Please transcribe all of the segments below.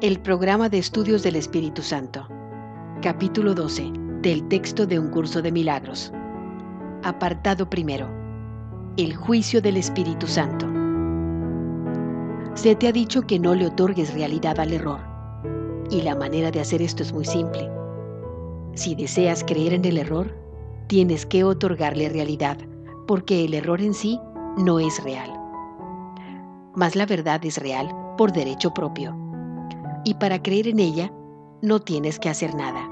El programa de estudios del Espíritu Santo. Capítulo 12 del texto de un curso de milagros. Apartado primero. El juicio del Espíritu Santo. Se te ha dicho que no le otorgues realidad al error. Y la manera de hacer esto es muy simple. Si deseas creer en el error, tienes que otorgarle realidad, porque el error en sí no es real. Mas la verdad es real por derecho propio y para creer en ella no tienes que hacer nada.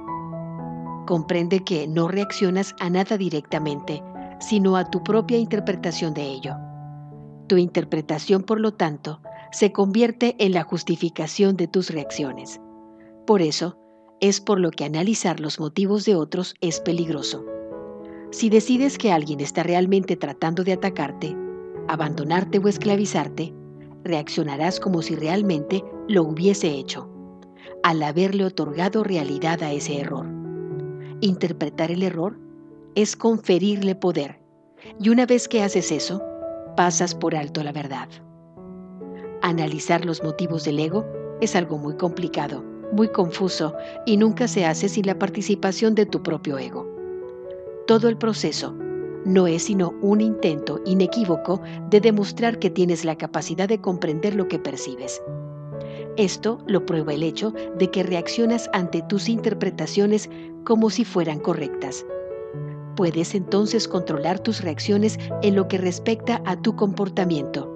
Comprende que no reaccionas a nada directamente, sino a tu propia interpretación de ello. Tu interpretación, por lo tanto, se convierte en la justificación de tus reacciones. Por eso, es por lo que analizar los motivos de otros es peligroso. Si decides que alguien está realmente tratando de atacarte, abandonarte o esclavizarte, reaccionarás como si realmente lo hubiese hecho, al haberle otorgado realidad a ese error. Interpretar el error es conferirle poder, y una vez que haces eso, pasas por alto la verdad. Analizar los motivos del ego es algo muy complicado, muy confuso, y nunca se hace sin la participación de tu propio ego. Todo el proceso no es sino un intento inequívoco de demostrar que tienes la capacidad de comprender lo que percibes. Esto lo prueba el hecho de que reaccionas ante tus interpretaciones como si fueran correctas. Puedes entonces controlar tus reacciones en lo que respecta a tu comportamiento,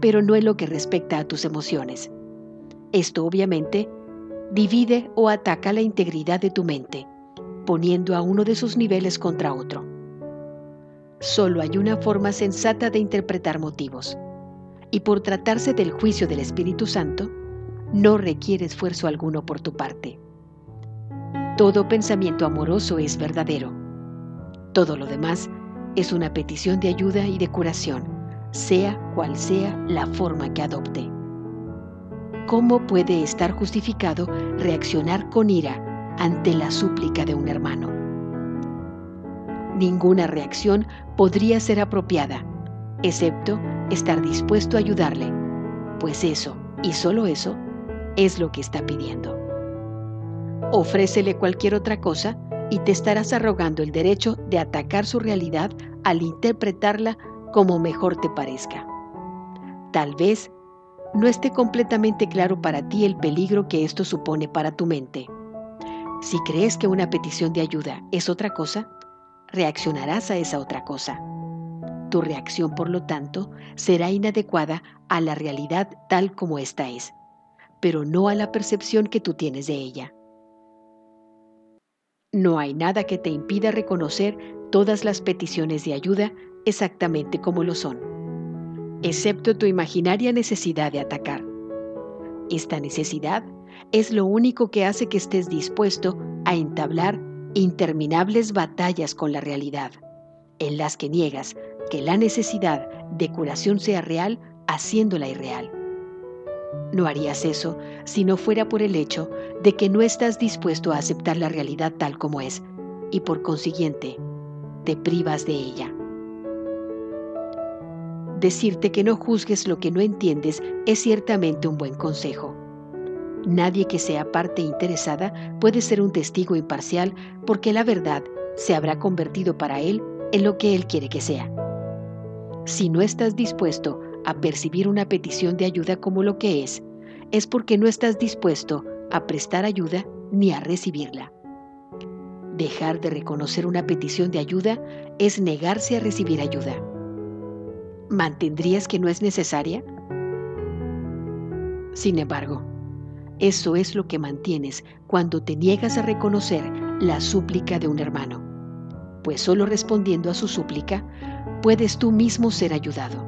pero no en lo que respecta a tus emociones. Esto obviamente divide o ataca la integridad de tu mente, poniendo a uno de sus niveles contra otro. Solo hay una forma sensata de interpretar motivos. Y por tratarse del juicio del Espíritu Santo, no requiere esfuerzo alguno por tu parte. Todo pensamiento amoroso es verdadero. Todo lo demás es una petición de ayuda y de curación, sea cual sea la forma que adopte. ¿Cómo puede estar justificado reaccionar con ira ante la súplica de un hermano? Ninguna reacción podría ser apropiada, excepto estar dispuesto a ayudarle, pues eso, y solo eso, es lo que está pidiendo. Ofrécele cualquier otra cosa y te estarás arrogando el derecho de atacar su realidad al interpretarla como mejor te parezca. Tal vez no esté completamente claro para ti el peligro que esto supone para tu mente. Si crees que una petición de ayuda es otra cosa, reaccionarás a esa otra cosa. Tu reacción, por lo tanto, será inadecuada a la realidad tal como ésta es, pero no a la percepción que tú tienes de ella. No hay nada que te impida reconocer todas las peticiones de ayuda exactamente como lo son, excepto tu imaginaria necesidad de atacar. Esta necesidad es lo único que hace que estés dispuesto a entablar interminables batallas con la realidad, en las que niegas que la necesidad de curación sea real haciéndola irreal. No harías eso si no fuera por el hecho de que no estás dispuesto a aceptar la realidad tal como es y por consiguiente te privas de ella. Decirte que no juzgues lo que no entiendes es ciertamente un buen consejo. Nadie que sea parte interesada puede ser un testigo imparcial porque la verdad se habrá convertido para él en lo que él quiere que sea. Si no estás dispuesto a percibir una petición de ayuda como lo que es, es porque no estás dispuesto a prestar ayuda ni a recibirla. Dejar de reconocer una petición de ayuda es negarse a recibir ayuda. ¿Mantendrías que no es necesaria? Sin embargo, eso es lo que mantienes cuando te niegas a reconocer la súplica de un hermano, pues solo respondiendo a su súplica puedes tú mismo ser ayudado.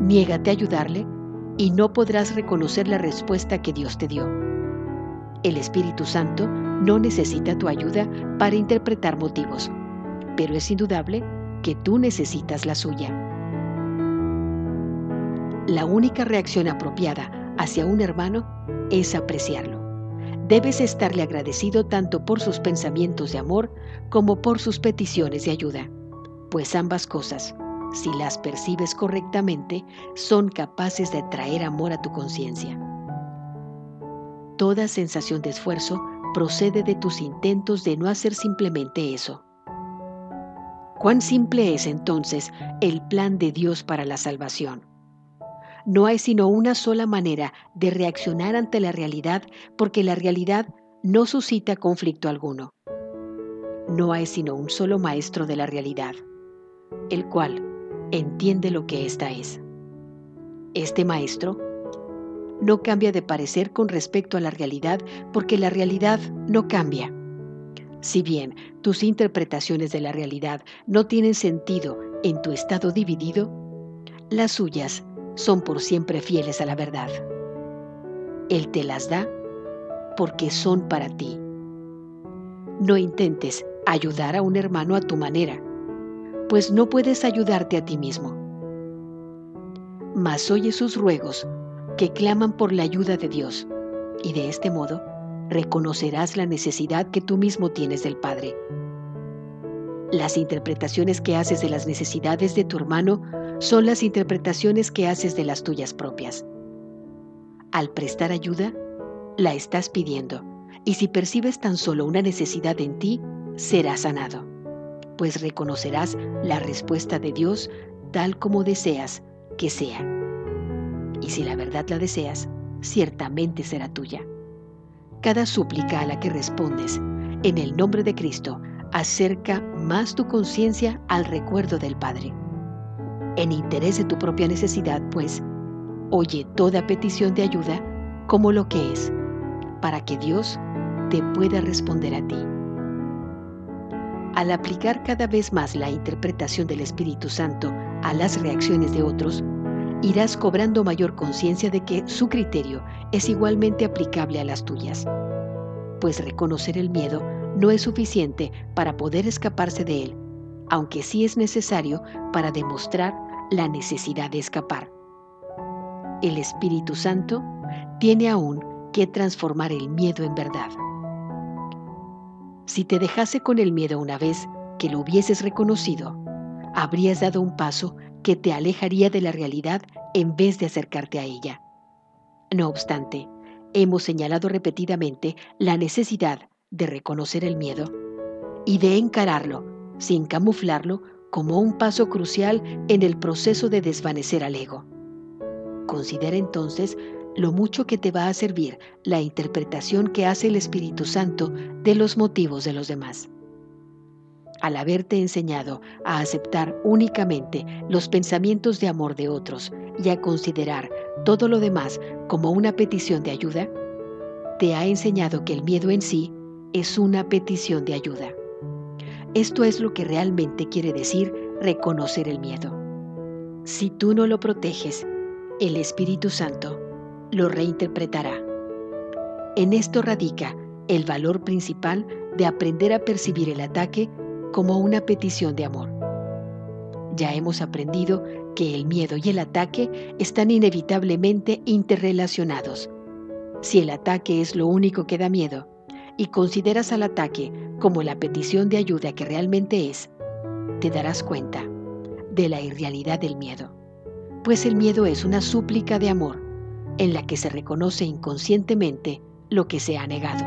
Niégate a ayudarle y no podrás reconocer la respuesta que Dios te dio. El Espíritu Santo no necesita tu ayuda para interpretar motivos, pero es indudable que tú necesitas la suya. La única reacción apropiada hacia un hermano es apreciarlo. Debes estarle agradecido tanto por sus pensamientos de amor como por sus peticiones de ayuda, pues ambas cosas, si las percibes correctamente, son capaces de traer amor a tu conciencia. toda sensación de esfuerzo procede de tus intentos de no hacer simplemente eso. ¿Cuán simple es entonces el plan de Dios para la salvación? No hay sino una sola manera de reaccionar ante la realidad porque la realidad no suscita conflicto alguno. No hay sino un solo maestro de la realidad, el cual entiende lo que ésta es. Este maestro no cambia de parecer con respecto a la realidad porque la realidad no cambia. Si bien tus interpretaciones de la realidad no tienen sentido en tu estado dividido, las suyas son por siempre fieles a la verdad. Él te las da porque son para ti. No intentes ayudar a un hermano a tu manera, pues no puedes ayudarte a ti mismo. Mas oye sus ruegos que claman por la ayuda de Dios, y de este modo reconocerás la necesidad que tú mismo tienes del Padre. Las interpretaciones que haces de las necesidades de tu hermano son las interpretaciones que haces de las tuyas propias. Al prestar ayuda, la estás pidiendo, y si percibes tan solo una necesidad en ti, serás sanado, pues reconocerás la respuesta de Dios tal como deseas que sea. Y si la verdad la deseas, ciertamente será tuya. Cada súplica a la que respondes, en el nombre de Cristo, acerca más tu conciencia al recuerdo del Padre en interés de tu propia necesidad, pues, oye toda petición de ayuda como lo que es, para que Dios te pueda responder a ti. Al aplicar cada vez más la interpretación del Espíritu Santo a las reacciones de otros, irás cobrando mayor conciencia de que su criterio es igualmente aplicable a las tuyas. Pues reconocer el miedo no es suficiente para poder escaparse de él, aunque sí es necesario para demostrar la necesidad de escapar. El Espíritu Santo tiene aún que transformar el miedo en verdad. Si te dejase con el miedo una vez que lo hubieses reconocido, habrías dado un paso que te alejaría de la realidad en vez de acercarte a ella. No obstante, hemos señalado repetidamente la necesidad de reconocer el miedo y de encararlo sin camuflarlo como un paso crucial en el proceso de desvanecer al ego. Considera entonces lo mucho que te va a servir la interpretación que hace el Espíritu Santo de los motivos de los demás. Al haberte enseñado a aceptar únicamente los pensamientos de amor de otros y a considerar todo lo demás como una petición de ayuda, te ha enseñado que el miedo en sí es una petición de ayuda. Esto es lo que realmente quiere decir reconocer el miedo. Si tú no lo proteges, el Espíritu Santo lo reinterpretará. En esto radica el valor principal de aprender a percibir el ataque como una petición de amor. Ya hemos aprendido que el miedo y el ataque están inevitablemente interrelacionados. Si el ataque es lo único que da miedo, y consideras al ataque como la petición de ayuda que realmente es, te darás cuenta de la irrealidad del miedo, pues el miedo es una súplica de amor en la que se reconoce inconscientemente lo que se ha negado.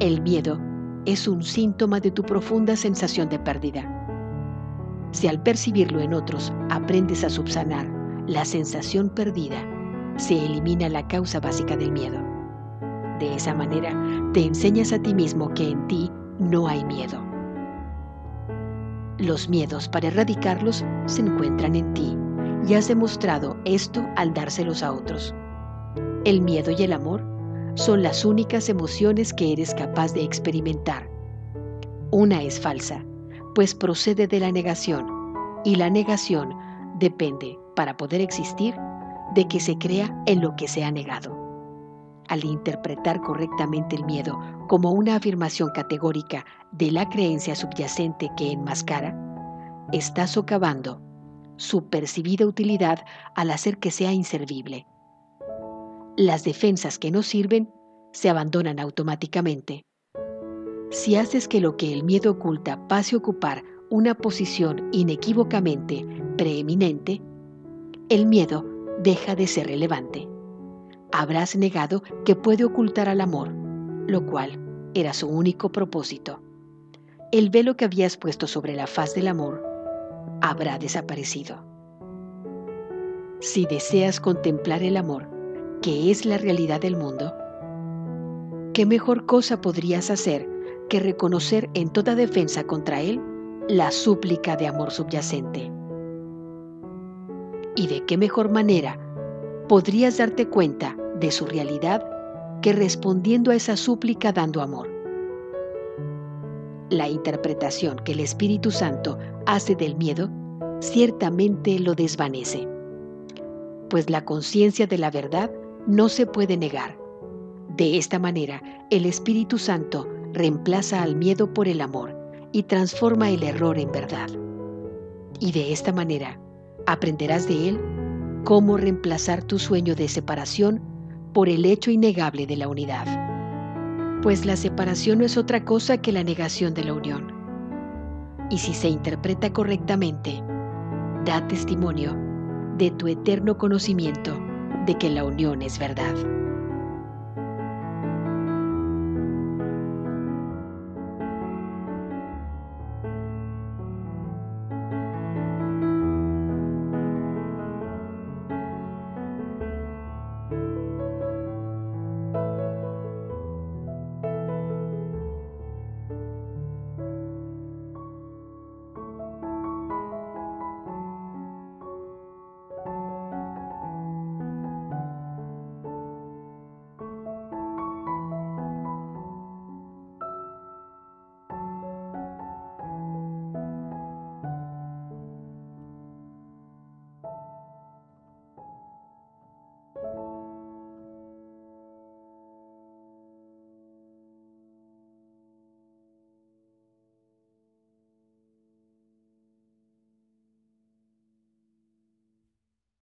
El miedo es un síntoma de tu profunda sensación de pérdida. Si al percibirlo en otros aprendes a subsanar la sensación perdida, se elimina la causa básica del miedo. De esa manera, te enseñas a ti mismo que en ti no hay miedo. Los miedos para erradicarlos se encuentran en ti y has demostrado esto al dárselos a otros. El miedo y el amor son las únicas emociones que eres capaz de experimentar. Una es falsa, pues procede de la negación, y la negación depende, para poder existir, de que se crea en lo que se ha negado al interpretar correctamente el miedo como una afirmación categórica de la creencia subyacente que enmascara, está socavando su percibida utilidad al hacer que sea inservible. Las defensas que no sirven se abandonan automáticamente. Si haces que lo que el miedo oculta pase a ocupar una posición inequívocamente preeminente, el miedo deja de ser relevante habrás negado que puede ocultar al amor, lo cual era su único propósito. El velo que habías puesto sobre la faz del amor habrá desaparecido. Si deseas contemplar el amor, que es la realidad del mundo, ¿qué mejor cosa podrías hacer que reconocer en toda defensa contra él la súplica de amor subyacente? ¿Y de qué mejor manera podrías darte cuenta de su realidad que respondiendo a esa súplica dando amor? La interpretación que el Espíritu Santo hace del miedo ciertamente lo desvanece, pues la conciencia de la verdad no se puede negar. De esta manera, el Espíritu Santo reemplaza al miedo por el amor y transforma el error en verdad. Y de esta manera, aprenderás de él cómo reemplazar tu sueño de separación por el hecho innegable de la unidad. Pues la separación no es otra cosa que la negación de la unión. Y si se interpreta correctamente, da testimonio de tu eterno conocimiento de que la unión es verdad.